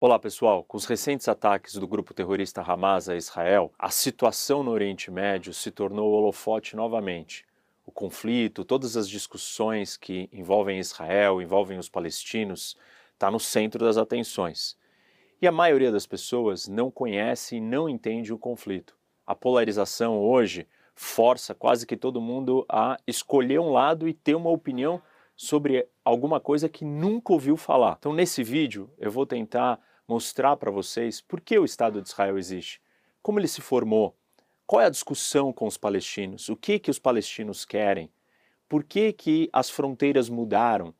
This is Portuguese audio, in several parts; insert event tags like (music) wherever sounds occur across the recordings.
Olá pessoal, com os recentes ataques do grupo terrorista Hamas a Israel, a situação no Oriente Médio se tornou holofote novamente. O conflito, todas as discussões que envolvem Israel, envolvem os palestinos, está no centro das atenções. E a maioria das pessoas não conhece e não entende o conflito. A polarização hoje força quase que todo mundo a escolher um lado e ter uma opinião sobre alguma coisa que nunca ouviu falar. Então nesse vídeo eu vou tentar mostrar para vocês por que o Estado de Israel existe, como ele se formou, qual é a discussão com os palestinos, o que, que os palestinos querem, por que, que as fronteiras mudaram.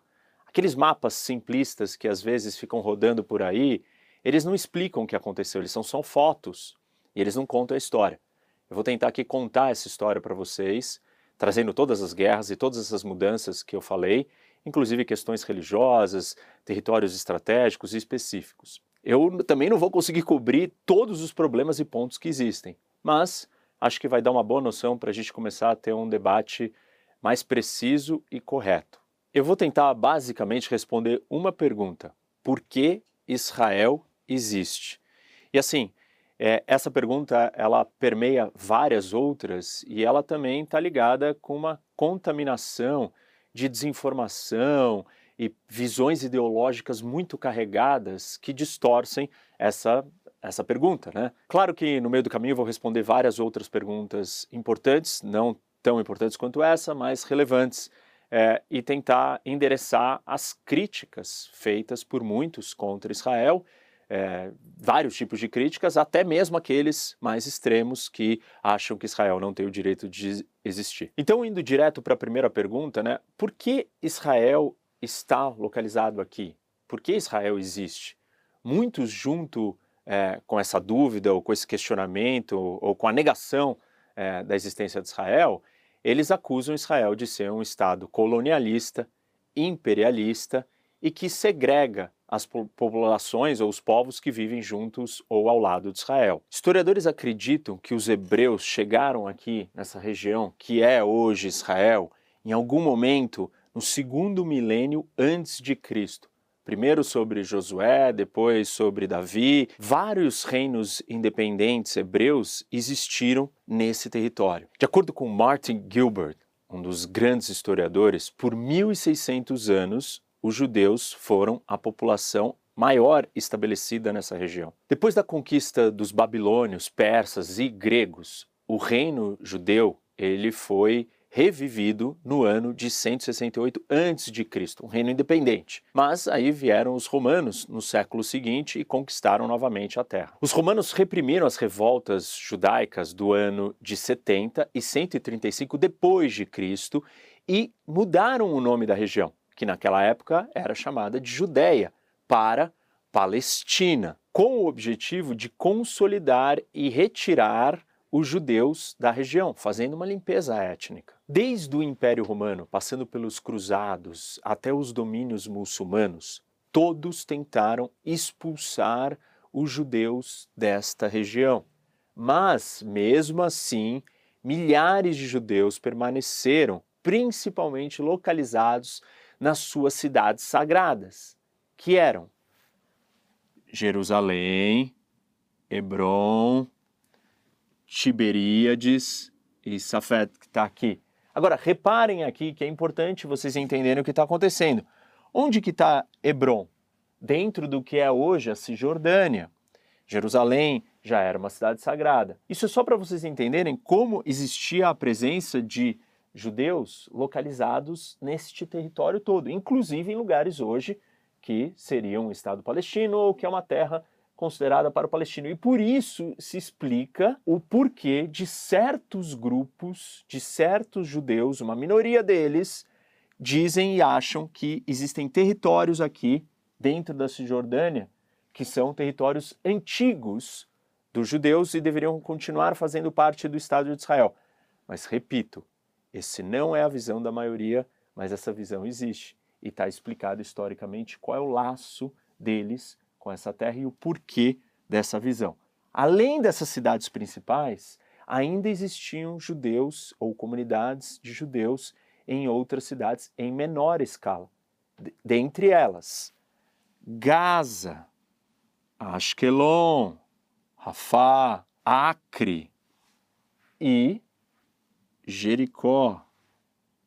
Aqueles mapas simplistas que às vezes ficam rodando por aí, eles não explicam o que aconteceu, eles são só fotos e eles não contam a história. Eu vou tentar aqui contar essa história para vocês, trazendo todas as guerras e todas essas mudanças que eu falei, inclusive questões religiosas, territórios estratégicos e específicos. Eu também não vou conseguir cobrir todos os problemas e pontos que existem, mas acho que vai dar uma boa noção para a gente começar a ter um debate mais preciso e correto. Eu vou tentar basicamente responder uma pergunta: por que Israel existe? E assim, é, essa pergunta ela permeia várias outras e ela também está ligada com uma contaminação de desinformação e visões ideológicas muito carregadas que distorcem essa, essa pergunta. Né? Claro que no meio do caminho eu vou responder várias outras perguntas importantes, não tão importantes quanto essa, mas relevantes, é, e tentar endereçar as críticas feitas por muitos contra Israel, é, vários tipos de críticas, até mesmo aqueles mais extremos que acham que Israel não tem o direito de existir. Então, indo direto para a primeira pergunta, né, por que Israel está localizado aqui? Por que Israel existe? Muitos, junto é, com essa dúvida, ou com esse questionamento, ou, ou com a negação é, da existência de Israel, eles acusam Israel de ser um Estado colonialista, imperialista e que segrega as populações ou os povos que vivem juntos ou ao lado de Israel. Historiadores acreditam que os hebreus chegaram aqui nessa região, que é hoje Israel, em algum momento no segundo milênio antes de Cristo. Primeiro sobre Josué, depois sobre Davi. Vários reinos independentes hebreus existiram nesse território. De acordo com Martin Gilbert, um dos grandes historiadores, por 1600 anos os judeus foram a população maior estabelecida nessa região. Depois da conquista dos babilônios, persas e gregos, o reino judeu ele foi revivido no ano de 168 a.C., um reino independente. Mas aí vieram os romanos no século seguinte e conquistaram novamente a terra. Os romanos reprimiram as revoltas judaicas do ano de 70 e 135 depois de Cristo e mudaram o nome da região, que naquela época era chamada de Judéia, para Palestina, com o objetivo de consolidar e retirar os judeus da região, fazendo uma limpeza étnica. Desde o Império Romano, passando pelos cruzados até os domínios muçulmanos, todos tentaram expulsar os judeus desta região. Mas, mesmo assim, milhares de judeus permaneceram, principalmente localizados nas suas cidades sagradas, que eram Jerusalém, Hebron, Tiberíades e Safed, que está aqui. Agora, reparem aqui que é importante vocês entenderem o que está acontecendo. Onde que está Hebron? Dentro do que é hoje a Cisjordânia. Jerusalém já era uma cidade sagrada. Isso é só para vocês entenderem como existia a presença de judeus localizados neste território todo, inclusive em lugares hoje que seriam um Estado palestino ou que é uma terra considerada para o palestino. E por isso se explica o porquê de certos grupos, de certos judeus, uma minoria deles, dizem e acham que existem territórios aqui dentro da Cisjordânia que são territórios antigos dos judeus e deveriam continuar fazendo parte do Estado de Israel. Mas repito, esse não é a visão da maioria, mas essa visão existe e está explicado historicamente qual é o laço deles com essa terra e o porquê dessa visão. Além dessas cidades principais, ainda existiam judeus ou comunidades de judeus em outras cidades em menor escala. Dentre elas, Gaza, Ashkelon, Rafá, Acre e Jericó.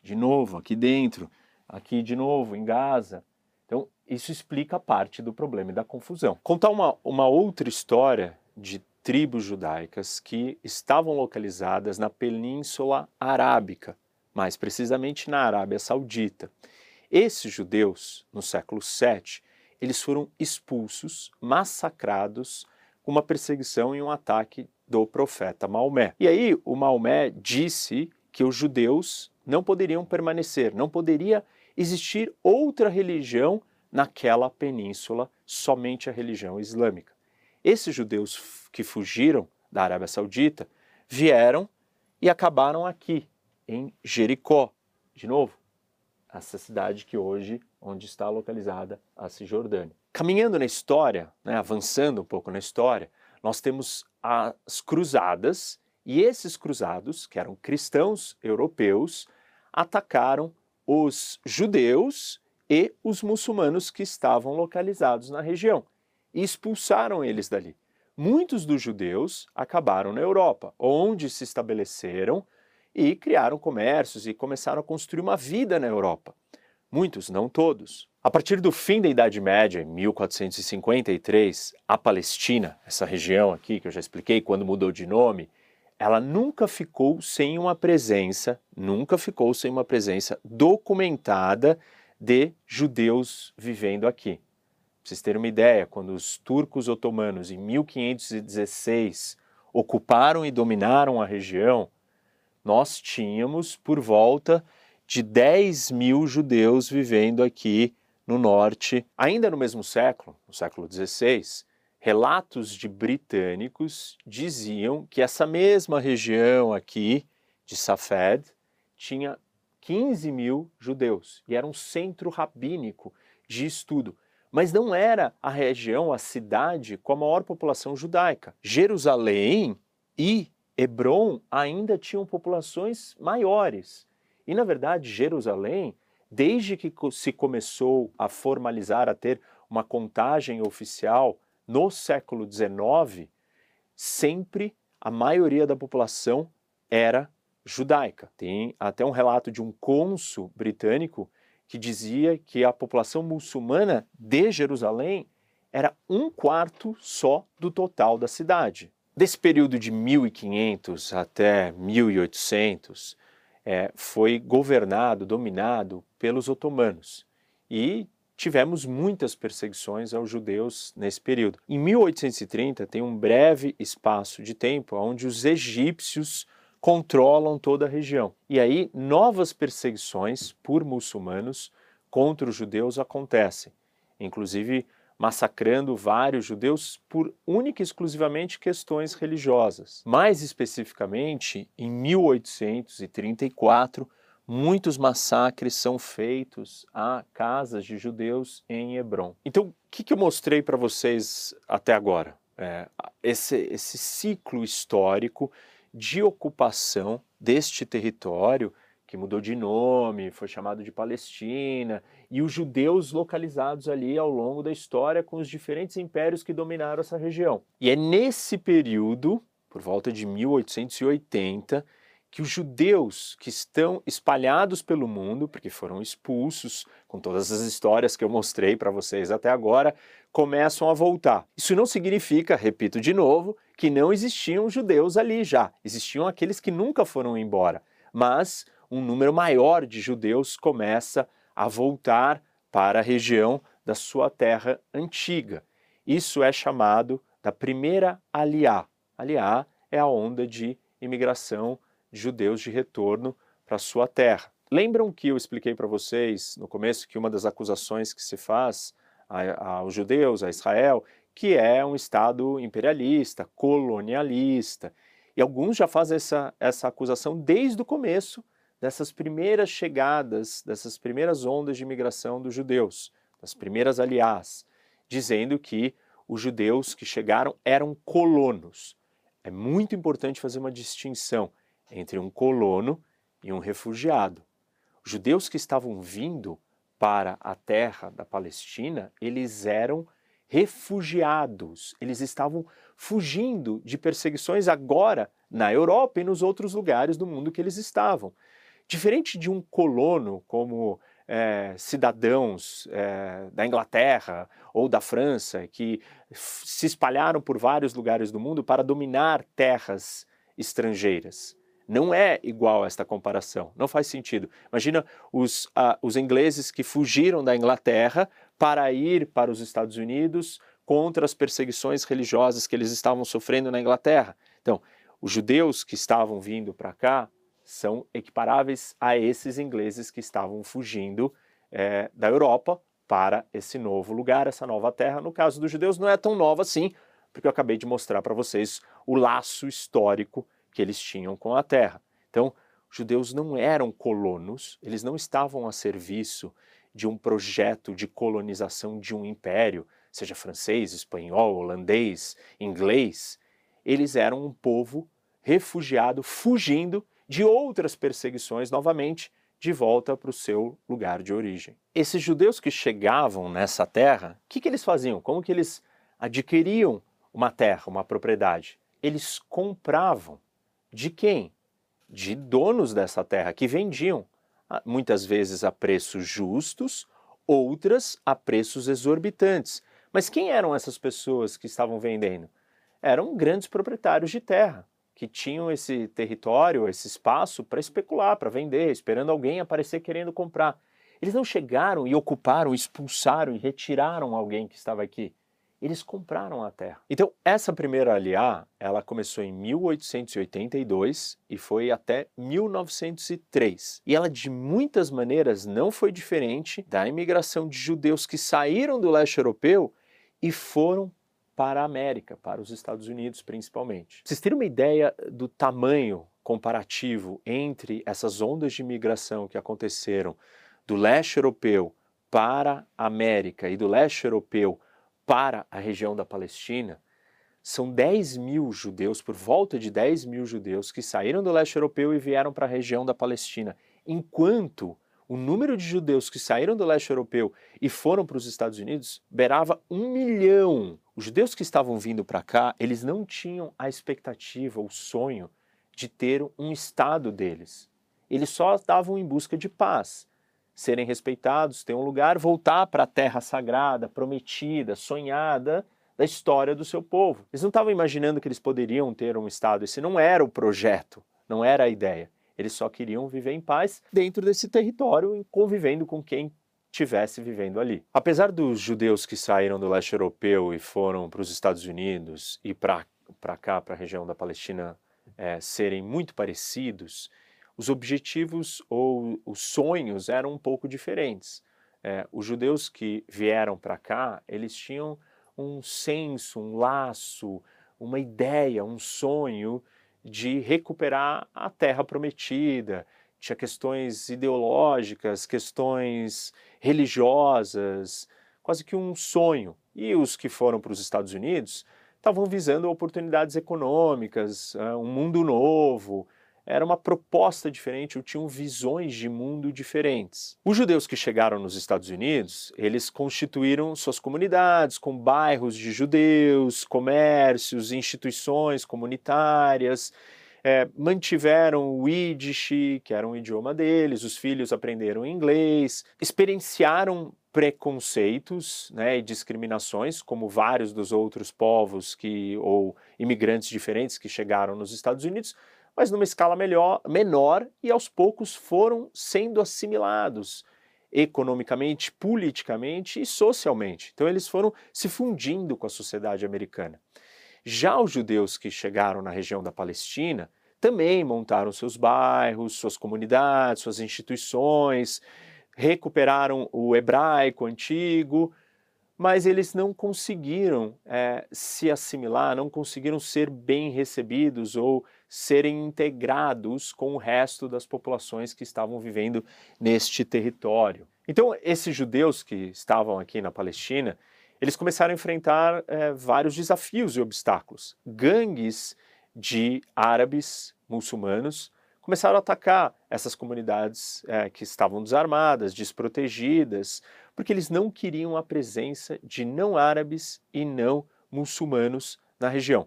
De novo, aqui dentro, aqui de novo, em Gaza. Isso explica parte do problema e da confusão. Contar uma, uma outra história de tribos judaicas que estavam localizadas na Península Arábica, mais precisamente na Arábia Saudita. Esses judeus, no século VII, eles foram expulsos, massacrados, com uma perseguição e um ataque do profeta Maomé. E aí o Maomé disse que os judeus não poderiam permanecer, não poderia existir outra religião naquela península, somente a religião islâmica. Esses judeus que fugiram da Arábia Saudita vieram e acabaram aqui, em Jericó. De novo, essa cidade que hoje, onde está localizada a Cisjordânia. Caminhando na história, né, avançando um pouco na história, nós temos as cruzadas e esses cruzados, que eram cristãos europeus, atacaram os judeus e os muçulmanos que estavam localizados na região e expulsaram eles dali. Muitos dos judeus acabaram na Europa, onde se estabeleceram e criaram comércios e começaram a construir uma vida na Europa. Muitos, não todos. A partir do fim da Idade Média, em 1453, a Palestina, essa região aqui que eu já expliquei quando mudou de nome, ela nunca ficou sem uma presença, nunca ficou sem uma presença documentada de judeus vivendo aqui. Para vocês terem uma ideia, quando os turcos otomanos, em 1516, ocuparam e dominaram a região, nós tínhamos por volta de 10 mil judeus vivendo aqui no norte. Ainda no mesmo século, no século XVI, relatos de britânicos diziam que essa mesma região aqui de Safed tinha 15 mil judeus e era um centro rabínico de estudo mas não era a região, a cidade com a maior população judaica. Jerusalém e Hebron ainda tinham populações maiores. E, na verdade, Jerusalém, desde que se começou a formalizar, a ter uma contagem oficial no século XIX, sempre a maioria da população era judaica. Tem até um relato de um cônsul britânico que dizia que a população muçulmana de Jerusalém era um quarto só do total da cidade. Desse período de 1500 até 1800, é, foi governado, dominado pelos otomanos. E tivemos muitas perseguições aos judeus nesse período. Em 1830, tem um breve espaço de tempo onde os egípcios controlam toda a região. E aí novas perseguições por muçulmanos contra os judeus acontecem, inclusive massacrando vários judeus por única e exclusivamente questões religiosas. Mais especificamente, em 1834, muitos massacres são feitos a casas de judeus em Hebron. Então, o que, eu mostrei para vocês até agora? É, esse, esse ciclo histórico de ocupação deste território, que mudou de nome, foi chamado de Palestina, e os judeus localizados ali ao longo da história com os diferentes impérios que dominaram essa região. E é nesse período, por volta de 1880, que os judeus que estão espalhados pelo mundo, porque foram expulsos, com todas as histórias que eu mostrei para vocês até agora, começam a voltar. Isso não significa, repito de novo, que não existiam judeus ali já. Existiam aqueles que nunca foram embora, mas um número maior de judeus começa a voltar para a região da sua terra antiga. Isso é chamado da primeira aliá. Aliá é a onda de imigração judeus de retorno para sua terra. Lembram que eu expliquei para vocês no começo que uma das acusações que se faz aos judeus, a Israel, que é um Estado imperialista, colonialista. E alguns já fazem essa, essa acusação desde o começo dessas primeiras chegadas, dessas primeiras ondas de imigração dos judeus, das primeiras aliás, dizendo que os judeus que chegaram eram colonos. É muito importante fazer uma distinção entre um colono e um refugiado. Os judeus que estavam vindo para a terra da Palestina, eles eram refugiados. Eles estavam fugindo de perseguições agora na Europa e nos outros lugares do mundo que eles estavam. Diferente de um colono como é, cidadãos é, da Inglaterra ou da França que se espalharam por vários lugares do mundo para dominar terras estrangeiras. Não é igual esta comparação, não faz sentido. Imagina os, os ingleses que fugiram da Inglaterra para ir para os Estados Unidos contra as perseguições religiosas que eles estavam sofrendo na Inglaterra. Então, os judeus que estavam vindo para cá são equiparáveis a esses ingleses que estavam fugindo é, da Europa para esse novo lugar, essa nova terra. No caso dos judeus, não é tão nova assim, porque eu acabei de mostrar para vocês o laço histórico que eles tinham com a terra. Então, os judeus não eram colonos, eles não estavam a serviço de um projeto de colonização de um império, seja francês, espanhol, holandês, inglês. Eles eram um povo refugiado, fugindo de outras perseguições novamente, de volta para o seu lugar de origem. Esses judeus que chegavam nessa terra, o que, que eles faziam? Como que eles adquiriam uma terra, uma propriedade? Eles compravam de quem? De donos dessa terra que vendiam, ah, muitas vezes a preços justos, outras a preços exorbitantes. Mas quem eram essas pessoas que estavam vendendo? Eram grandes proprietários de terra, que tinham esse território, esse espaço para especular, para vender, esperando alguém aparecer querendo comprar. Eles não chegaram e ocuparam, expulsaram e retiraram alguém que estava aqui eles compraram a terra. Então, essa primeira aliá, ela começou em 1882 e foi até 1903. E ela, de muitas maneiras, não foi diferente da imigração de judeus que saíram do leste europeu e foram para a América, para os Estados Unidos principalmente. vocês terem uma ideia do tamanho comparativo entre essas ondas de imigração que aconteceram do leste europeu para a América e do leste europeu para a região da Palestina, são 10 mil judeus, por volta de 10 mil judeus, que saíram do leste europeu e vieram para a região da Palestina, enquanto o número de judeus que saíram do leste europeu e foram para os Estados Unidos beirava um milhão. Os judeus que estavam vindo para cá, eles não tinham a expectativa, o sonho de ter um Estado deles. Eles só estavam em busca de paz serem respeitados, ter um lugar, voltar para a terra sagrada, prometida, sonhada da história do seu povo. Eles não estavam imaginando que eles poderiam ter um Estado, esse não era o projeto, não era a ideia. Eles só queriam viver em paz dentro desse território, convivendo com quem tivesse vivendo ali. Apesar dos judeus que saíram do leste europeu e foram para os Estados Unidos e para cá, para a região da Palestina, é, serem muito parecidos, os objetivos ou os sonhos eram um pouco diferentes. É, os judeus que vieram para cá, eles tinham um senso, um laço, uma ideia, um sonho de recuperar a terra prometida. Tinha questões ideológicas, questões religiosas, quase que um sonho. E os que foram para os Estados Unidos estavam visando oportunidades econômicas, um mundo novo, era uma proposta diferente, ou tinham visões de mundo diferentes. Os judeus que chegaram nos Estados Unidos, eles constituíram suas comunidades com bairros de judeus, comércios, instituições comunitárias, é, mantiveram o Yiddish, que era um idioma deles, os filhos aprenderam inglês, experienciaram preconceitos né, e discriminações, como vários dos outros povos que ou imigrantes diferentes que chegaram nos Estados Unidos, mas numa escala melhor, menor e aos poucos foram sendo assimilados economicamente, politicamente e socialmente. Então eles foram se fundindo com a sociedade americana. Já os judeus que chegaram na região da Palestina também montaram seus bairros, suas comunidades, suas instituições, recuperaram o hebraico antigo, mas eles não conseguiram é, se assimilar, não conseguiram ser bem recebidos ou serem integrados com o resto das populações que estavam vivendo neste território. Então, esses judeus que estavam aqui na Palestina, eles começaram a enfrentar é, vários desafios e obstáculos. Gangues de árabes muçulmanos começaram a atacar essas comunidades é, que estavam desarmadas, desprotegidas, porque eles não queriam a presença de não árabes e não muçulmanos na região.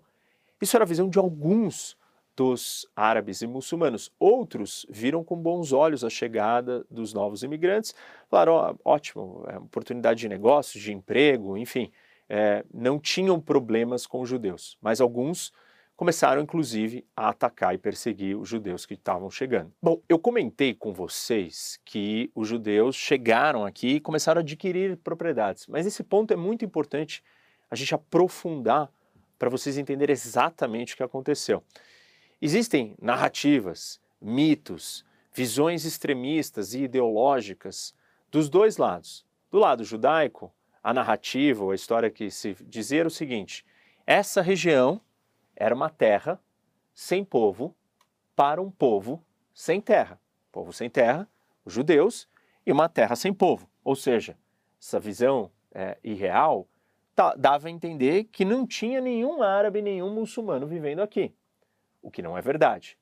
Isso era a visão de alguns dos árabes e muçulmanos. Outros viram com bons olhos a chegada dos novos imigrantes, falaram: oh, ótimo, é oportunidade de negócio, de emprego, enfim, é, não tinham problemas com os judeus. Mas alguns começaram, inclusive, a atacar e perseguir os judeus que estavam chegando. Bom, eu comentei com vocês que os judeus chegaram aqui e começaram a adquirir propriedades, mas esse ponto é muito importante a gente aprofundar para vocês entenderem exatamente o que aconteceu. Existem narrativas, mitos, visões extremistas e ideológicas dos dois lados. Do lado judaico, a narrativa ou a história que se dizia era o seguinte: essa região era uma terra sem povo para um povo sem terra. Povo sem terra, os judeus, e uma terra sem povo. Ou seja, essa visão é, irreal dava a entender que não tinha nenhum árabe, nenhum muçulmano vivendo aqui, o que não é verdade.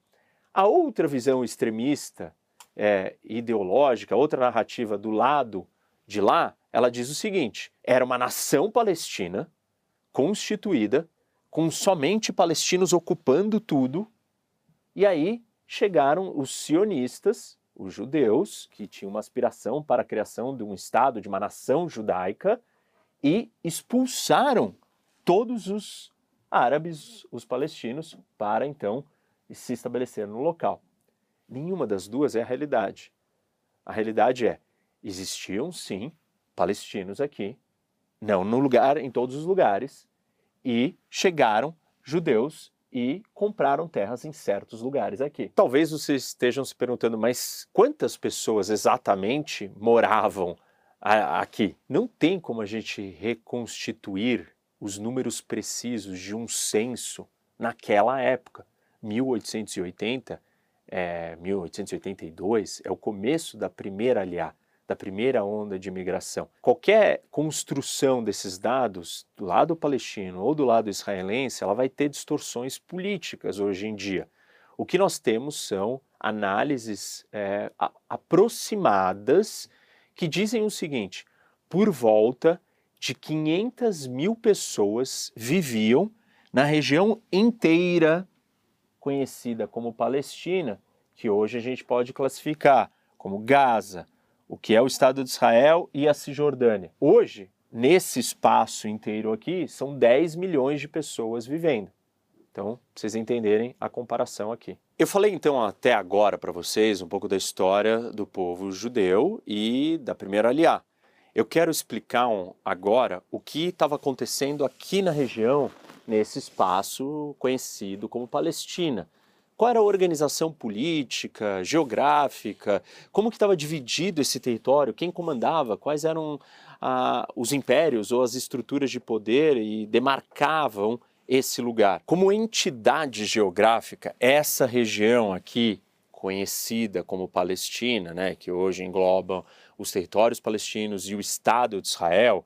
A outra visão extremista, é, ideológica, outra narrativa do lado de lá, ela diz o seguinte: era uma nação palestina constituída com somente palestinos ocupando tudo, e aí chegaram os sionistas, os judeus, que tinham uma aspiração para a criação de um Estado, de uma nação judaica, e expulsaram todos os árabes, os palestinos, para então se estabelecer no local. Nenhuma das duas é a realidade. A realidade é: existiam sim palestinos aqui, não no lugar, em todos os lugares, e chegaram judeus e compraram terras em certos lugares aqui. Talvez vocês estejam se perguntando, mas quantas pessoas exatamente moravam aqui? Não tem como a gente reconstituir os números precisos de um censo naquela época. 1880, é, 1882 é o começo da primeira aliá da primeira onda de imigração. Qualquer construção desses dados do lado palestino ou do lado israelense, ela vai ter distorções políticas hoje em dia. O que nós temos são análises é, aproximadas que dizem o seguinte: por volta de 500 mil pessoas viviam na região inteira conhecida como Palestina, que hoje a gente pode classificar como Gaza, o que é o Estado de Israel e a Cisjordânia. Hoje, nesse espaço inteiro aqui, são 10 milhões de pessoas vivendo. Então, pra vocês entenderem a comparação aqui. Eu falei então até agora para vocês um pouco da história do povo judeu e da primeira aliá. Eu quero explicar um, agora o que estava acontecendo aqui na região, nesse espaço conhecido como Palestina. Qual era a organização política, geográfica? Como que estava dividido esse território? Quem comandava? Quais eram ah, os impérios ou as estruturas de poder e demarcavam esse lugar? Como entidade geográfica, essa região aqui, conhecida como Palestina, né, que hoje engloba os territórios palestinos e o Estado de Israel,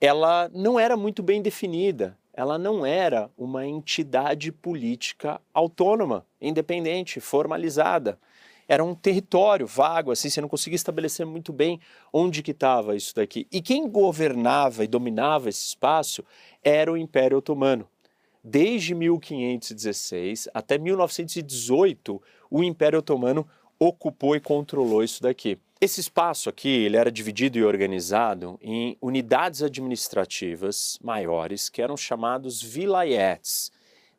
ela não era muito bem definida ela não era uma entidade política autônoma, independente, formalizada. Era um território vago, assim, você não conseguia estabelecer muito bem onde que estava isso daqui. E quem governava e dominava esse espaço era o Império Otomano. Desde 1516 até 1918, o Império Otomano ocupou e controlou isso daqui. Esse espaço aqui ele era dividido e organizado em unidades administrativas maiores que eram chamados vilayets.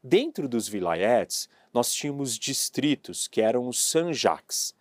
Dentro dos vilayets, nós tínhamos distritos que eram os sanjaks.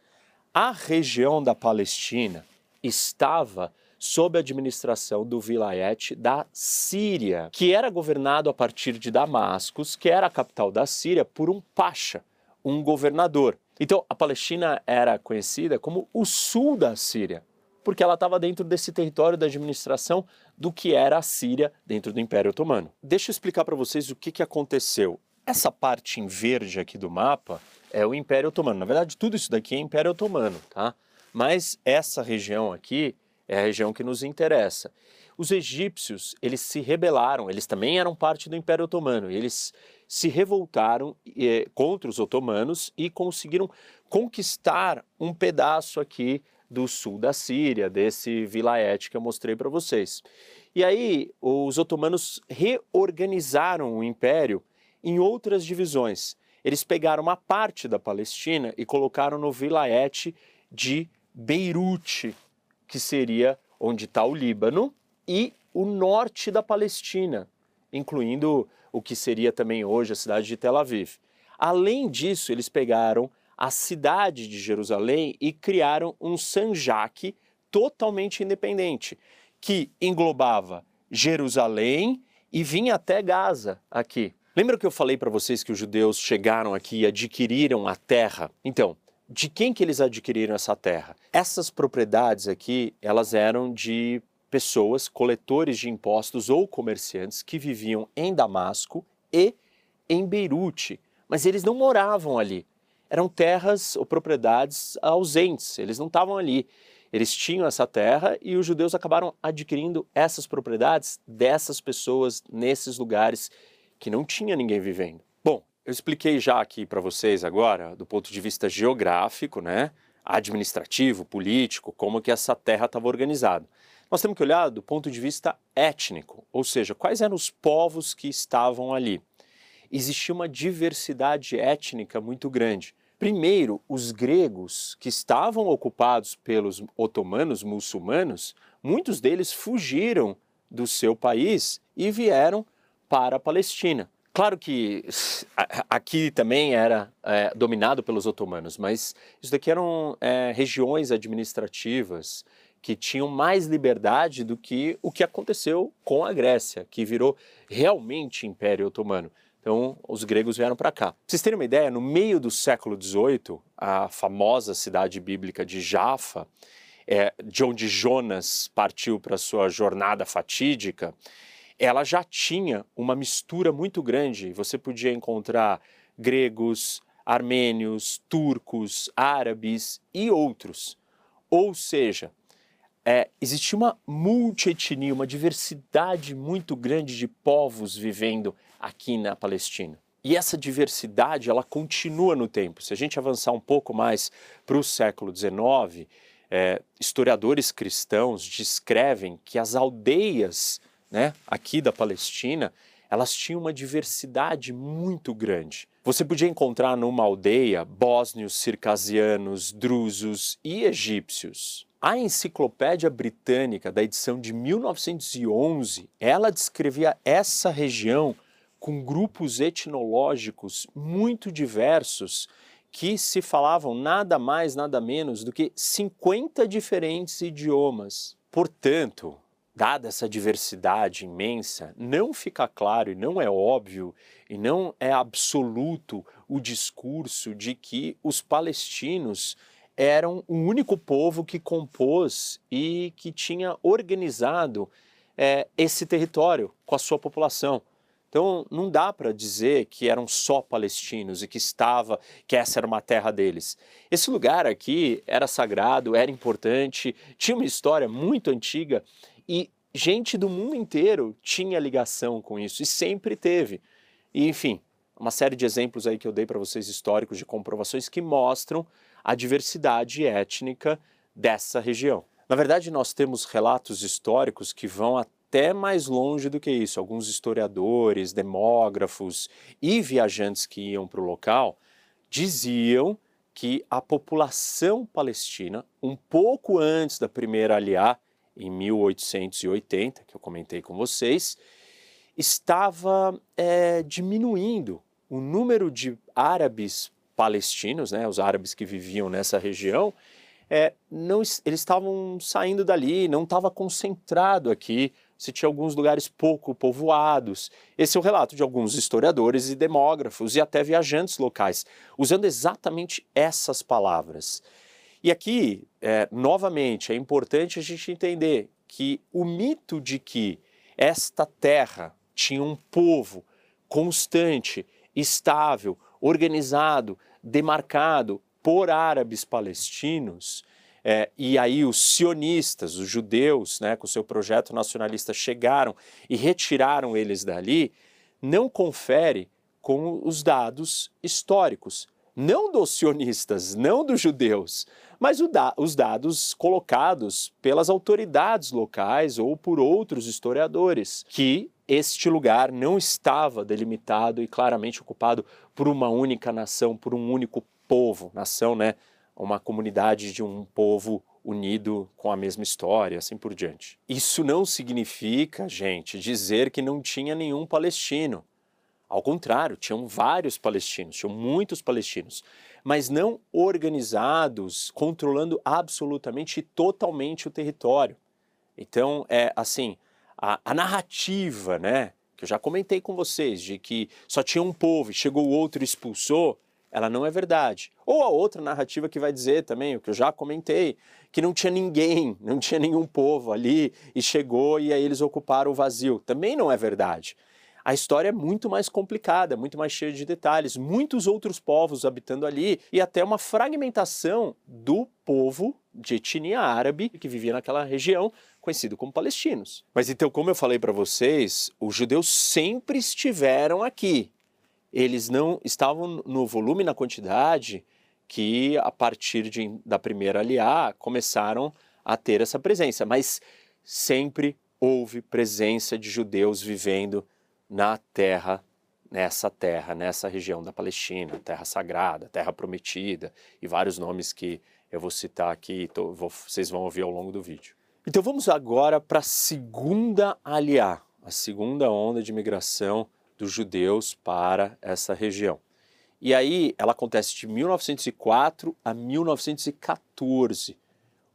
A região da Palestina estava sob a administração do vilayet da Síria, que era governado a partir de Damascus, que era a capital da Síria, por um pacha, um governador. Então, a Palestina era conhecida como o sul da Síria, porque ela estava dentro desse território da administração do que era a Síria dentro do Império Otomano. Deixa eu explicar para vocês o que, que aconteceu. Essa parte em verde aqui do mapa é o Império Otomano. Na verdade, tudo isso daqui é Império Otomano, tá? Mas essa região aqui é a região que nos interessa. Os egípcios, eles se rebelaram, eles também eram parte do Império Otomano, eles se revoltaram eh, contra os otomanos e conseguiram conquistar um pedaço aqui do sul da Síria, desse vilaete que eu mostrei para vocês. E aí os otomanos reorganizaram o império em outras divisões. Eles pegaram uma parte da Palestina e colocaram no vilaete de Beirute, que seria onde está o Líbano, e o norte da Palestina, incluindo o que seria também hoje a cidade de Tel Aviv. Além disso, eles pegaram a cidade de Jerusalém e criaram um Sanjak totalmente independente, que englobava Jerusalém e vinha até Gaza aqui. Lembra que eu falei para vocês que os judeus chegaram aqui e adquiriram a terra? Então, de quem que eles adquiriram essa terra? Essas propriedades aqui, elas eram de pessoas, coletores de impostos ou comerciantes que viviam em Damasco e em Beirute, mas eles não moravam ali eram terras ou propriedades ausentes, eles não estavam ali. Eles tinham essa terra e os judeus acabaram adquirindo essas propriedades dessas pessoas nesses lugares que não tinha ninguém vivendo. Bom, eu expliquei já aqui para vocês agora, do ponto de vista geográfico, né, administrativo, político, como que essa terra estava organizada. Nós temos que olhar do ponto de vista étnico, ou seja, quais eram os povos que estavam ali. Existia uma diversidade étnica muito grande. Primeiro, os gregos que estavam ocupados pelos otomanos muçulmanos, muitos deles fugiram do seu país e vieram para a Palestina. Claro que aqui também era é, dominado pelos otomanos, mas isso daqui eram é, regiões administrativas que tinham mais liberdade do que o que aconteceu com a Grécia, que virou realmente Império Otomano. Então, os gregos vieram para cá. Pra vocês terem uma ideia, no meio do século XVIII, a famosa cidade bíblica de Jafa, é, de onde Jonas partiu para sua jornada fatídica, ela já tinha uma mistura muito grande. Você podia encontrar gregos, armênios, turcos, árabes e outros. Ou seja, é, existia uma multietnia, uma diversidade muito grande de povos vivendo aqui na Palestina. E essa diversidade ela continua no tempo. Se a gente avançar um pouco mais para o século XIX, é, historiadores cristãos descrevem que as aldeias né, aqui da Palestina elas tinham uma diversidade muito grande. Você podia encontrar numa aldeia bósnios, circasianos, drusos e egípcios. A Enciclopédia Britânica, da edição de 1911, ela descrevia essa região com grupos etnológicos muito diversos que se falavam nada mais, nada menos do que 50 diferentes idiomas. Portanto, dada essa diversidade imensa, não fica claro e não é óbvio e não é absoluto o discurso de que os palestinos eram o único povo que compôs e que tinha organizado é, esse território com a sua população. Então não dá para dizer que eram só palestinos e que estava, que essa era uma terra deles. Esse lugar aqui era sagrado, era importante, tinha uma história muito antiga e gente do mundo inteiro tinha ligação com isso e sempre teve. E, enfim, uma série de exemplos aí que eu dei para vocês históricos de comprovações que mostram a diversidade étnica dessa região. Na verdade, nós temos relatos históricos que vão até mais longe do que isso. Alguns historiadores, demógrafos e viajantes que iam para o local diziam que a população palestina, um pouco antes da primeira aliá, em 1880, que eu comentei com vocês, estava é, diminuindo. O número de árabes palestinos, né, os árabes que viviam nessa região, é, não, eles estavam saindo dali, não estava concentrado aqui se tinha alguns lugares pouco povoados. Esse é o relato de alguns historiadores e demógrafos e até viajantes locais, usando exatamente essas palavras. E aqui, é, novamente, é importante a gente entender que o mito de que esta terra tinha um povo constante, estável, organizado, demarcado por árabes palestinos, é, e aí os sionistas, os judeus, né, com seu projeto nacionalista, chegaram e retiraram eles dali, não confere com os dados históricos. não dos sionistas, não dos judeus, mas da, os dados colocados pelas autoridades locais ou por outros historiadores, que este lugar não estava delimitado e claramente ocupado por uma única nação, por um único povo. Nação, né? Uma comunidade de um povo unido com a mesma história, assim por diante. Isso não significa, gente, dizer que não tinha nenhum palestino. Ao contrário, tinham vários palestinos, tinham muitos palestinos, mas não organizados, controlando absolutamente e totalmente o território. Então, é assim, a, a, narrativa, né, que eu já comentei com vocês, de que só tinha um povo e chegou o outro e expulsou, ela não é verdade. Ou a outra narrativa que vai dizer também, o que eu já comentei, que não tinha ninguém, não tinha nenhum povo ali e chegou e aí eles ocuparam o vazio. Também não é verdade. A história é muito mais complicada, muito mais cheia de detalhes, muitos outros povos habitando ali e até uma fragmentação do povo de etnia árabe que vivia naquela região, conhecido como palestinos. Mas então, como eu falei para vocês, os judeus sempre estiveram aqui. Eles não estavam no volume, na quantidade que a partir de, da primeira aliá começaram a ter essa presença, mas sempre houve presença de judeus vivendo na terra, nessa terra, nessa região da Palestina, terra sagrada, terra prometida e vários nomes que eu vou citar aqui, vocês vão ouvir ao longo do vídeo. Então vamos agora para a segunda aliá, a segunda onda de migração dos judeus para essa região. E aí ela acontece de 1904 a 1914.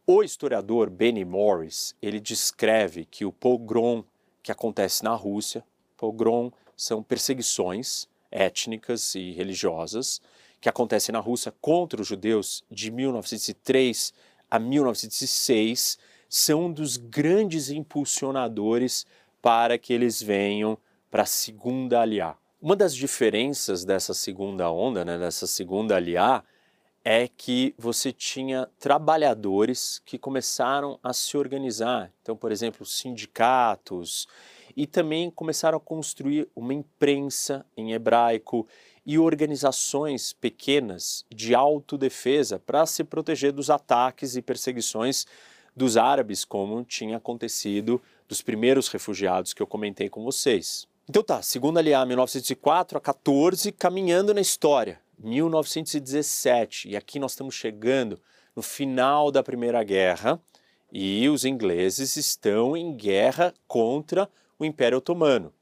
O historiador Benny Morris, ele descreve que o pogrom que acontece na Rússia, pogrom são perseguições étnicas e religiosas que acontecem na Rússia contra os judeus de 1903 a 1906, são um dos grandes impulsionadores para que eles venham para a segunda aliá. Uma das diferenças dessa segunda onda, né, dessa segunda aliá, é que você tinha trabalhadores que começaram a se organizar. Então, por exemplo, sindicatos, e também começaram a construir uma imprensa em hebraico e organizações pequenas de autodefesa para se proteger dos ataques e perseguições dos árabes, como tinha acontecido dos primeiros refugiados que eu comentei com vocês. Então tá, segunda aliá 1904 a 14, caminhando na história, 1917, e aqui nós estamos chegando no final da Primeira Guerra e os ingleses estão em guerra contra o Império Otomano.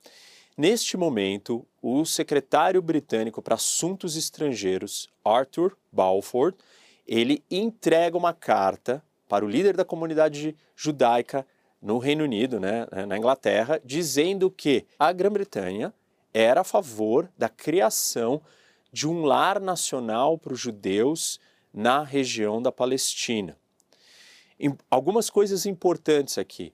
Neste momento, o secretário britânico para assuntos estrangeiros, Arthur Balfour, ele entrega uma carta para o líder da comunidade judaica no Reino Unido, né, na Inglaterra, dizendo que a Grã-Bretanha era a favor da criação de um lar nacional para os judeus na região da Palestina. Algumas coisas importantes aqui.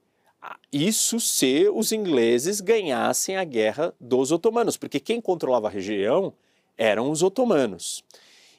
Isso se os ingleses ganhassem a guerra dos otomanos, porque quem controlava a região eram os otomanos.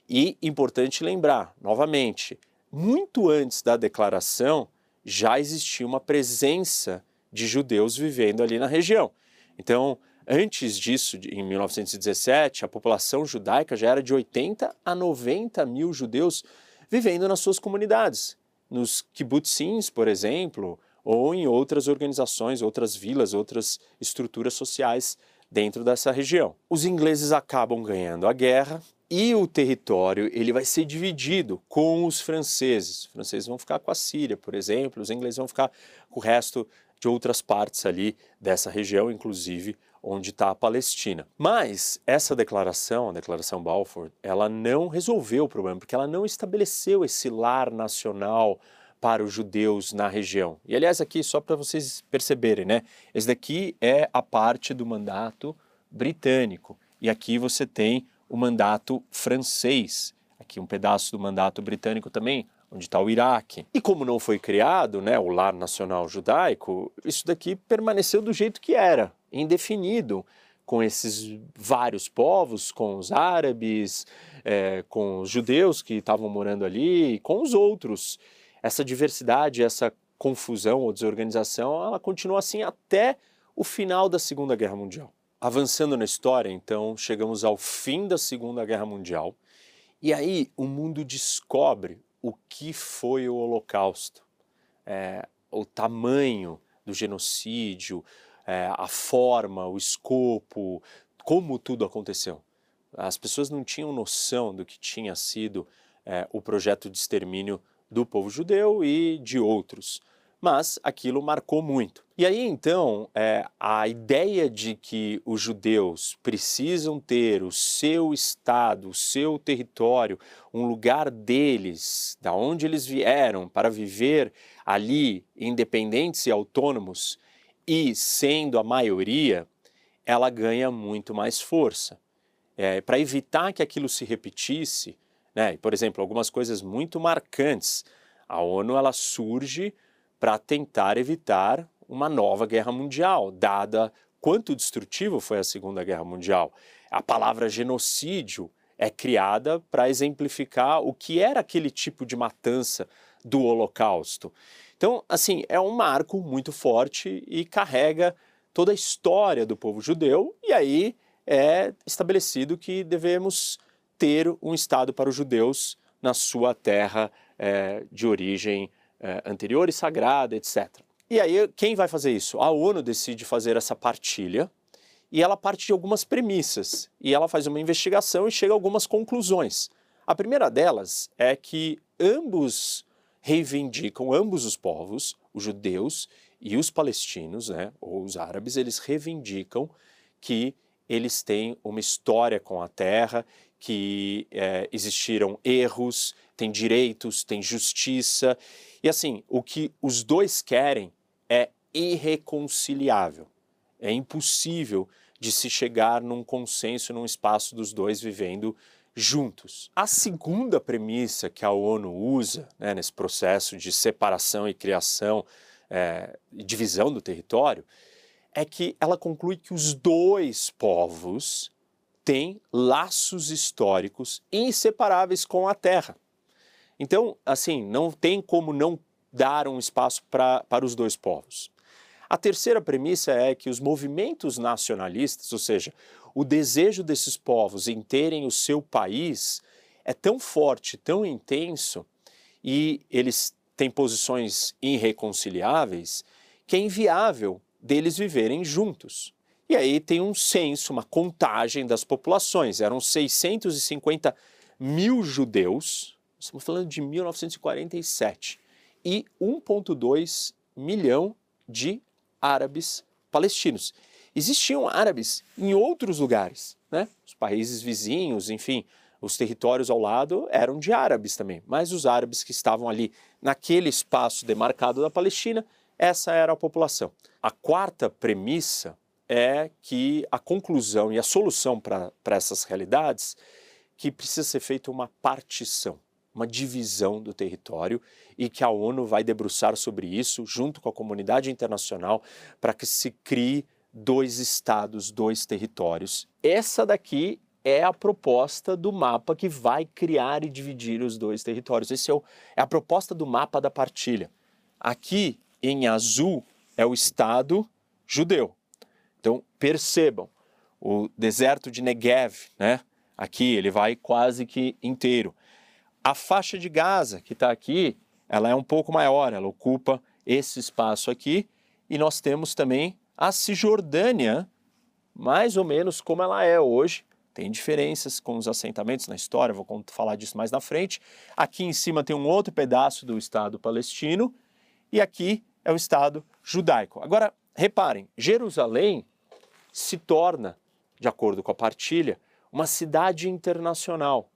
E importante lembrar, novamente, muito antes da declaração, já existia uma presença de judeus vivendo ali na região. Então, antes disso, em 1917, a população judaica já era de 80 a 90 mil judeus vivendo nas suas comunidades, nos kibbutzins, por exemplo, ou em outras organizações, outras vilas, outras estruturas sociais dentro dessa região. Os ingleses acabam ganhando a guerra e o território ele vai ser dividido com os franceses. Os franceses vão ficar com a Síria, por exemplo, os ingleses vão ficar com o resto de outras partes ali dessa região, inclusive onde está a Palestina. Mas essa declaração, a declaração Balfour, ela não resolveu o problema, porque ela não estabeleceu esse lar nacional para os judeus na região. E aliás, aqui só para vocês perceberem, né? Esse daqui é a parte do mandato britânico. E aqui você tem o mandato francês. Aqui um pedaço do mandato britânico também, onde está o Iraque. E como não foi criado né, o lar nacional judaico, isso daqui permaneceu do jeito que era, indefinido, com esses vários povos, com os árabes, é, com os judeus que estavam morando ali, com os outros. Essa diversidade, essa confusão ou desorganização, ela continua assim até o final da Segunda Guerra Mundial. Avançando na história, então, chegamos ao fim da Segunda Guerra Mundial E aí o mundo descobre o que foi o Holocausto, é, o tamanho do genocídio, é, a forma, o escopo, como tudo aconteceu. As pessoas não tinham noção do que tinha sido é, o projeto de extermínio do povo judeu e de outros mas aquilo marcou muito. E aí então é, a ideia de que os judeus precisam ter o seu estado, o seu território, um lugar deles, da onde eles vieram, para viver ali independentes e autônomos e sendo a maioria, ela ganha muito mais força. É, para evitar que aquilo se repetisse, né, por exemplo, algumas coisas muito marcantes, a ONU ela surge para tentar evitar uma nova guerra mundial, dada quanto destrutivo foi a Segunda Guerra Mundial. A palavra genocídio é criada para exemplificar o que era aquele tipo de matança do Holocausto. Então, assim, é um marco muito forte e carrega toda a história do povo judeu, e aí é estabelecido que devemos ter um Estado para os judeus na sua terra é, de origem é, anterior e sagrada, etc. E aí, quem vai fazer isso? A ONU decide fazer essa partilha e ela parte de algumas premissas e ela faz uma investigação e chega a algumas conclusões. A primeira delas é que ambos reivindicam, ambos os povos, os judeus e os palestinos, né, ou os árabes, eles reivindicam que eles têm uma história com a terra, que é, existiram erros, tem direitos, tem justiça e assim, o que os dois querem é irreconciliável. É impossível de se chegar num consenso num espaço dos dois vivendo juntos. A segunda premissa que a ONU usa né, nesse processo de separação e criação é, e divisão do território é que ela conclui que os dois povos têm laços históricos inseparáveis com a terra. Então, assim, não tem como não dar um espaço pra, para os dois povos. A terceira premissa é que os movimentos nacionalistas, ou seja, o desejo desses povos em terem o seu país, é tão forte, tão intenso, e eles têm posições irreconciliáveis, que é inviável deles viverem juntos. E aí tem um censo, uma contagem das populações. Eram 650 mil judeus estamos falando de 1947, e 1,2 milhão de árabes palestinos. Existiam árabes em outros lugares, né? os países vizinhos, enfim, os territórios ao lado eram de árabes também, mas os árabes que estavam ali naquele espaço demarcado da Palestina, essa era a população. A quarta premissa é que a conclusão e a solução para essas realidades que precisa ser feita uma partição uma divisão do território e que a ONU vai debruçar sobre isso junto com a comunidade internacional para que se crie dois estados, dois territórios. Essa daqui é a proposta do mapa que vai criar e dividir os dois territórios. Esse é, o, é a proposta do mapa da partilha. Aqui em azul é o estado judeu. Então percebam, o deserto de Negev, né? Aqui ele vai quase que inteiro. A faixa de Gaza, que está aqui, ela é um pouco maior, ela ocupa esse espaço aqui. E nós temos também a Cisjordânia, mais ou menos como ela é hoje. Tem diferenças com os assentamentos na história, vou falar disso mais na frente. Aqui em cima tem um outro pedaço do Estado palestino e aqui é o Estado judaico. Agora, reparem, Jerusalém se torna, de acordo com a partilha, uma cidade internacional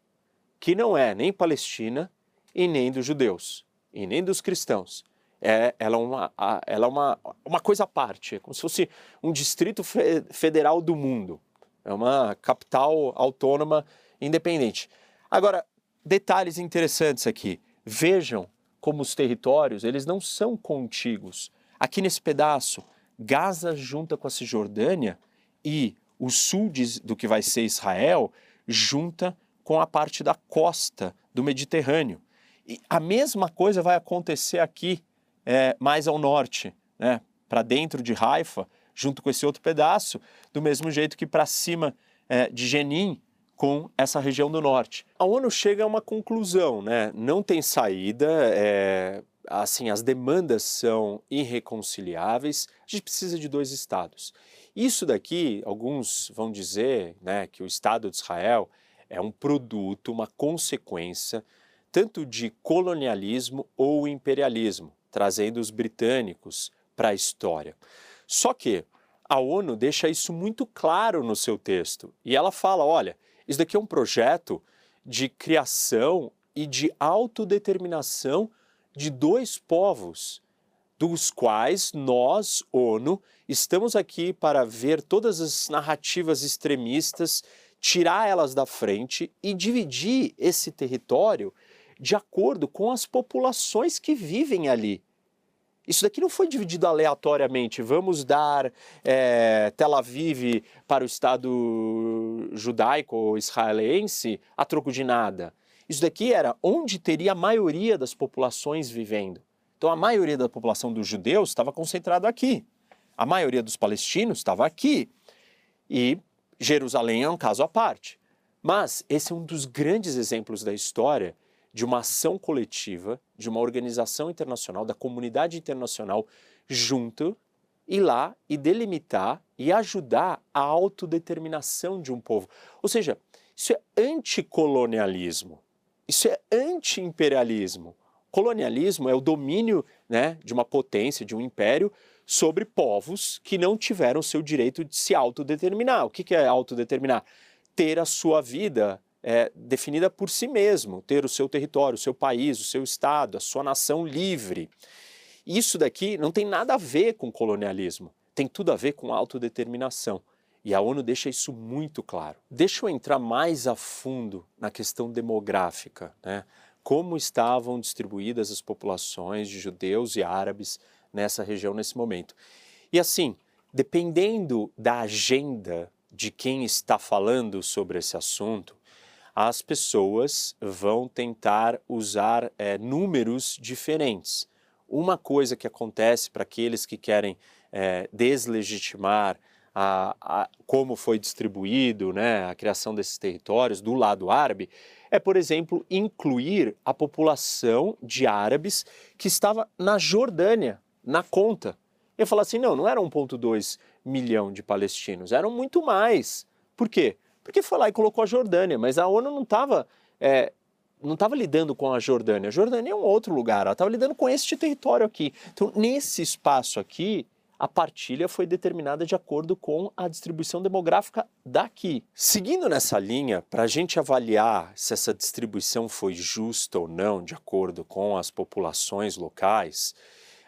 que não é nem palestina e nem dos judeus, e nem dos cristãos. É, ela é, uma, ela é uma, uma coisa à parte, é como se fosse um distrito federal do mundo. É uma capital autônoma independente. Agora, detalhes interessantes aqui. Vejam como os territórios, eles não são contíguos. Aqui nesse pedaço, Gaza junta com a Cisjordânia e o sul de, do que vai ser Israel junta com a parte da costa do Mediterrâneo. E a mesma coisa vai acontecer aqui, é, mais ao norte, né, para dentro de Haifa, junto com esse outro pedaço, do mesmo jeito que para cima é, de Jenin, com essa região do norte. A ONU chega a uma conclusão, né? Não tem saída, é, assim, as demandas são irreconciliáveis, a gente precisa de dois estados. Isso daqui, alguns vão dizer né, que o Estado de Israel é um produto, uma consequência, tanto de colonialismo ou imperialismo, trazendo os britânicos para a história. Só que a ONU deixa isso muito claro no seu texto e ela fala: olha, isso daqui é um projeto de criação e de autodeterminação de dois povos, dos quais nós, ONU, estamos aqui para ver todas as narrativas extremistas, tirar elas da frente e dividir esse território de acordo com as populações que vivem ali. Isso daqui não foi dividido aleatoriamente. Vamos dar é, Tel Aviv para o Estado judaico ou israelense a troco de nada. Isso daqui era onde teria a maioria das populações vivendo. Então a maioria da população dos judeus estava concentrada aqui. A maioria dos palestinos estava aqui. E Jerusalém é um caso à parte. Mas esse é um dos grandes exemplos da história de uma ação coletiva, de uma organização internacional, da comunidade internacional junto, ir lá e delimitar e ajudar a autodeterminação de um povo. Ou seja, isso é anticolonialismo, isso é anti-imperialismo. Colonialismo é o domínio né, de uma potência, de um império, sobre povos que não tiveram seu direito de se autodeterminar. O que é autodeterminar? Ter a sua vida é, definida por si mesmo, ter o seu território, o seu país, o seu estado, a sua nação livre. Isso daqui não tem nada a ver com colonialismo, tem tudo a ver com autodeterminação. E a ONU deixa isso muito claro. Deixa eu entrar mais a fundo na questão demográfica, né? Como estavam distribuídas as populações de judeus e árabes nessa região nesse momento. E assim, dependendo da agenda de quem está falando sobre esse assunto, as pessoas vão tentar usar é, números diferentes. Uma coisa que acontece para aqueles que querem é, deslegitimar a, a, como foi distribuído né, a criação desses territórios do lado árabe, é, por exemplo, incluir a população de árabes que estava na Jordânia, na conta. Eu falar assim, não, não eram 1,2 milhão de palestinos, eram muito mais. Por quê? Porque foi lá e colocou a Jordânia, mas a ONU não estava é, não estava lidando com a Jordânia. A Jordânia é um outro lugar, ela estava lidando com este território aqui. Então, nesse espaço aqui, a partilha foi determinada de acordo com a distribuição demográfica daqui. Seguindo nessa linha, para a gente avaliar se essa distribuição foi justa ou não, de acordo com as populações locais,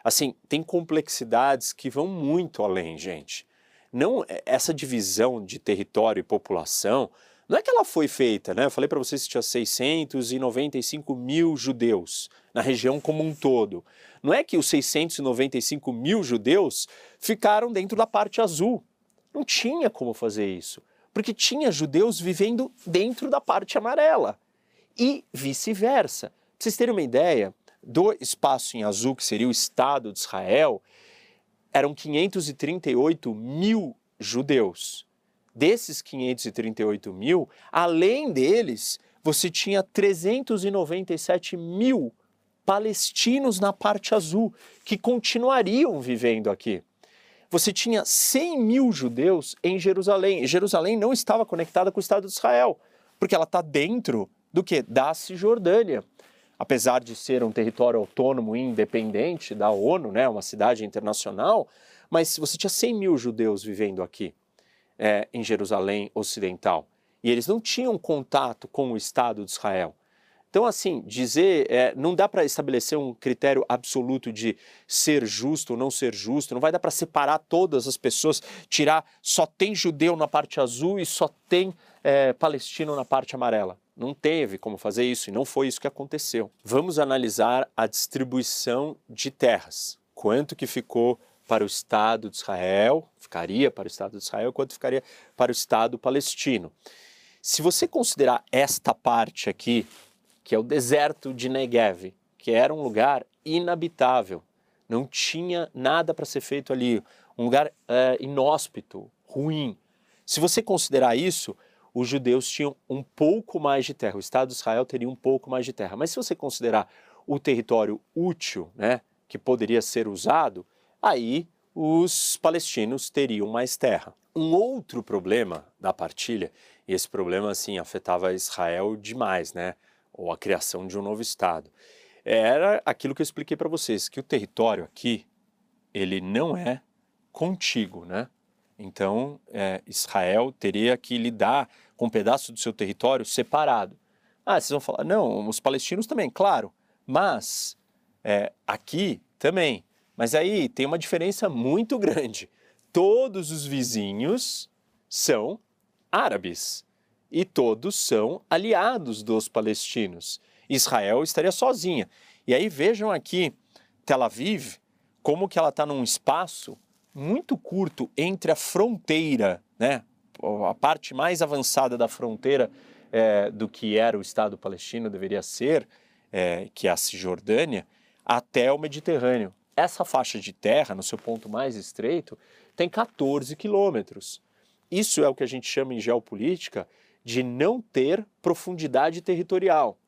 assim, tem complexidades que vão muito além, gente não essa divisão de território e população, não é que ela foi feita, né? Eu falei para vocês que tinha 695 mil judeus na região como um todo. Não é que os 695 mil judeus ficaram dentro da parte azul. Não tinha como fazer isso, porque tinha judeus vivendo dentro da parte amarela e vice-versa. Para vocês terem uma ideia, do espaço em azul, que seria o Estado de Israel, eram 538 mil judeus. Desses 538 mil, além deles, você tinha 397 mil palestinos na parte azul que continuariam vivendo aqui. Você tinha 100 mil judeus em Jerusalém. E Jerusalém não estava conectada com o Estado de Israel, porque ela está dentro do que? Da Cisjordânia apesar de ser um território autônomo e independente da ONU, né, uma cidade internacional, mas você tinha 100 mil judeus vivendo aqui é, em Jerusalém Ocidental e eles não tinham contato com o Estado de Israel. Então, assim, dizer, é, não dá para estabelecer um critério absoluto de ser justo ou não ser justo, não vai dar para separar todas as pessoas, tirar só tem judeu na parte azul e só tem é, palestino na parte amarela. Não teve como fazer isso e não foi isso que aconteceu. Vamos analisar a distribuição de terras. Quanto que ficou para o Estado de Israel, ficaria para o Estado de Israel, quanto ficaria para o Estado palestino. Se você considerar esta parte aqui, que é o deserto de Negev, que era um lugar inabitável, não tinha nada para ser feito ali, um lugar é, inóspito, ruim. Se você considerar isso, os judeus tinham um pouco mais de terra, o Estado de Israel teria um pouco mais de terra. Mas se você considerar o território útil, né, que poderia ser usado, aí os palestinos teriam mais terra. Um outro problema da partilha, e esse problema assim afetava Israel demais, né, ou a criação de um novo estado, era aquilo que eu expliquei para vocês, que o território aqui ele não é contíguo, né? Então é, Israel teria que lidar com um pedaço do seu território separado. Ah, vocês vão falar, não, os palestinos também, claro, mas é, aqui também. Mas aí tem uma diferença muito grande. Todos os vizinhos são árabes e todos são aliados dos palestinos. Israel estaria sozinha. E aí vejam aqui Tel Aviv, como que ela está num espaço muito curto entre a fronteira, né, a parte mais avançada da fronteira é, do que era o Estado palestino, deveria ser, é, que é a Cisjordânia, até o Mediterrâneo. Essa faixa de terra, no seu ponto mais estreito, tem 14 quilômetros. Isso é o que a gente chama em geopolítica de não ter profundidade territorial.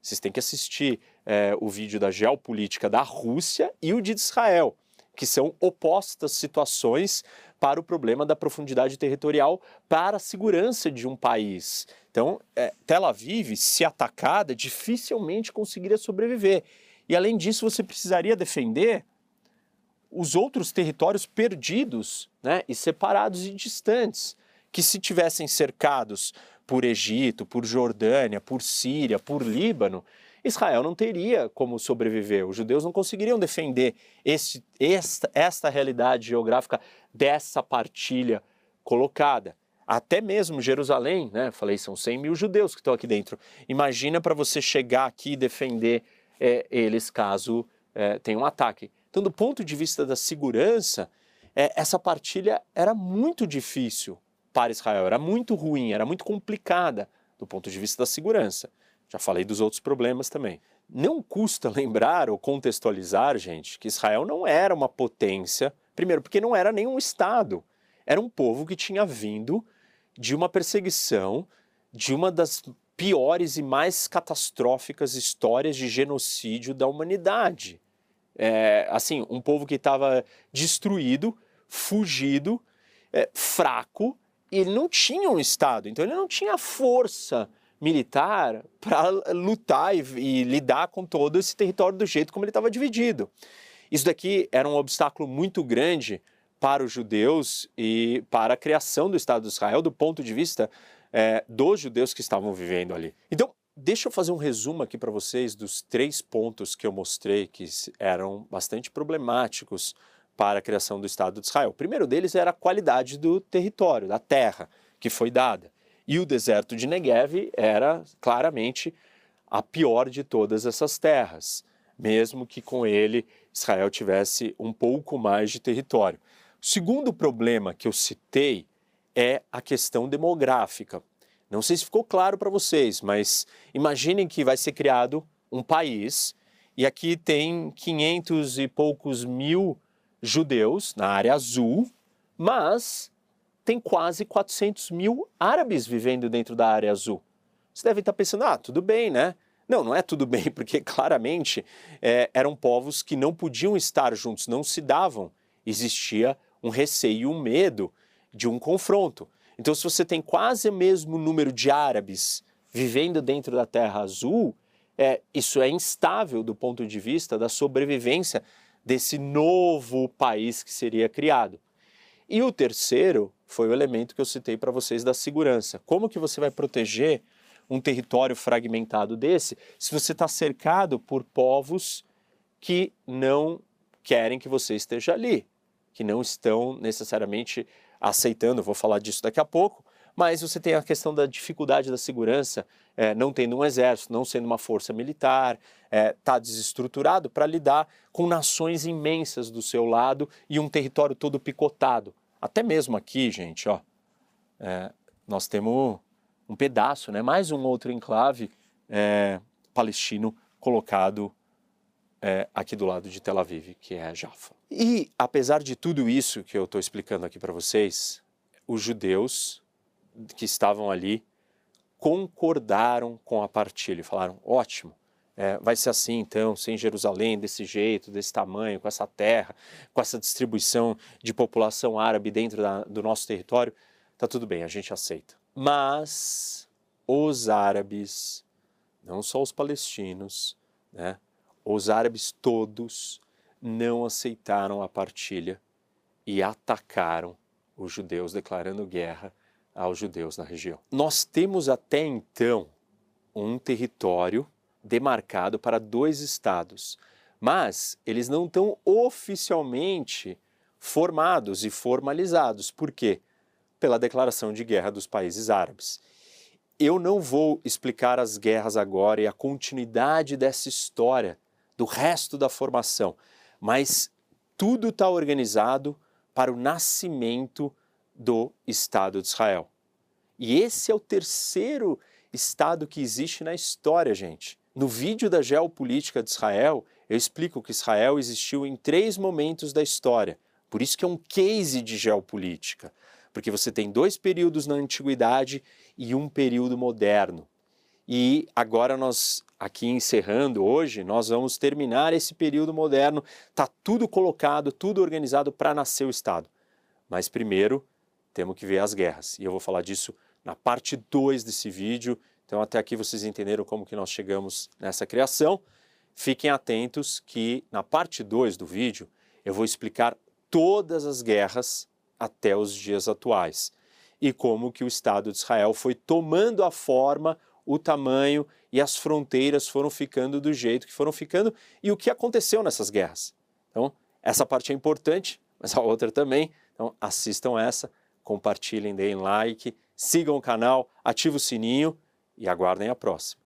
Vocês têm que assistir é, o vídeo da geopolítica da Rússia e o de Israel, que são opostas situações para o problema da profundidade territorial para a segurança de um país. Então, é, Tel Aviv, se atacada, dificilmente conseguiria sobreviver. E além disso, você precisaria defender os outros territórios perdidos né, e separados e distantes, que se tivessem cercados por Egito, por Jordânia, por Síria, por Líbano, Israel não teria como sobreviver. Os judeus não conseguiriam defender esse, esta, esta realidade geográfica dessa partilha colocada. Até mesmo Jerusalém, né? Falei, são 100 mil judeus que estão aqui dentro. Imagina para você chegar aqui e defender é, eles caso é, tenha um ataque. Então, do ponto de vista da segurança, é, essa partilha era muito difícil para Israel, era muito ruim, era muito complicada do ponto de vista da segurança. Já falei dos outros problemas também. Não custa (laughs) lembrar ou contextualizar, gente, que Israel não era uma potência, primeiro, porque não era nenhum Estado. Era um povo que tinha vindo de uma perseguição, de uma das piores e mais catastróficas histórias de genocídio da humanidade. É, assim, um povo que estava destruído, fugido, é, fraco, e ele não tinha um Estado, então ele não tinha força militar para lutar e, e, lidar com todo esse território do jeito como ele estava dividido. Isso daqui era um obstáculo muito grande para os judeus e para a criação do Estado de Israel do ponto de vista é, dos judeus que estavam vivendo ali. Então, deixa eu fazer um resumo aqui para vocês dos três pontos que eu mostrei que eram bastante problemáticos para a criação do Estado de Israel. O primeiro deles era a qualidade do território, da terra que foi dada. E o deserto de Negev era claramente a pior de todas essas terras, mesmo que com ele Israel tivesse um pouco mais de território. O segundo problema que eu citei é a questão demográfica. Não sei se ficou claro para vocês, mas imaginem que vai ser criado um país e aqui tem 500 e poucos mil judeus na área azul, mas tem quase 400 mil árabes vivendo dentro da área azul. Você deve estar pensando, ah, tudo bem, né? Não, não é tudo bem, (laughs) porque claramente é, eram povos que não podiam estar juntos, não se davam. Existia um receio, um medo de um confronto. Então, se você tem quase o mesmo número de árabes vivendo dentro da Terra Azul, é, isso é instável do ponto de vista da sobrevivência desse novo país que seria criado. E o terceiro foi o elemento que eu citei para vocês da segurança. Como que você vai proteger um território fragmentado desse se você está cercado por povos que não querem que você esteja ali, que não estão necessariamente aceitando, vou falar disso daqui a pouco, mas você tem a questão da dificuldade da segurança, é, não tendo um exército, não sendo uma força militar, está é, tá desestruturado para lidar com nações imensas do seu lado e um território todo picotado. Até mesmo aqui, gente, ó, é, nós temos um pedaço, né, mais um outro enclave é, palestino colocado é, aqui do lado de Tel Aviv, que é Jaffa. E apesar de tudo isso que eu estou explicando aqui para vocês, os judeus que estavam ali concordaram com a partilha, falaram: ótimo, é, vai ser assim então, sem Jerusalém, desse jeito, desse tamanho, com essa terra, com essa distribuição de população árabe dentro da, do nosso território, tá tudo bem, a gente aceita. Mas os árabes, não só os palestinos, né, os árabes todos não aceitaram a partilha e atacaram os judeus, declarando guerra aos judeus na região. Nós temos até então um território demarcado para dois estados, mas eles não estão oficialmente formados e formalizados. Por quê? Pela declaração de guerra dos países árabes. Eu não vou explicar as guerras agora e a continuidade dessa história, do resto da formação, mas tudo está organizado para o nascimento do Estado de Israel. E esse é o terceiro Estado que existe na história, gente. No vídeo da geopolítica de Israel, eu explico que Israel existiu em três momentos da história. Por isso que é um case de geopolítica, porque você tem dois períodos na antiguidade e um período moderno. E agora nós aqui encerrando hoje, nós vamos terminar esse período moderno, tá tudo colocado, tudo organizado para nascer o Estado. Mas primeiro temos que ver as guerras. E eu vou falar disso na parte 2 desse vídeo. Então até aqui vocês entenderam como que nós chegamos nessa criação. Fiquem atentos que na parte 2 do vídeo eu vou explicar todas as guerras até os dias atuais e como que o Estado de Israel foi tomando a forma, o tamanho e as fronteiras foram ficando do jeito que foram ficando e o que aconteceu nessas guerras. Então, essa parte é importante, mas a outra também. Então, assistam essa, compartilhem, deem like, sigam o canal, ativem o sininho e aguardem a próxima.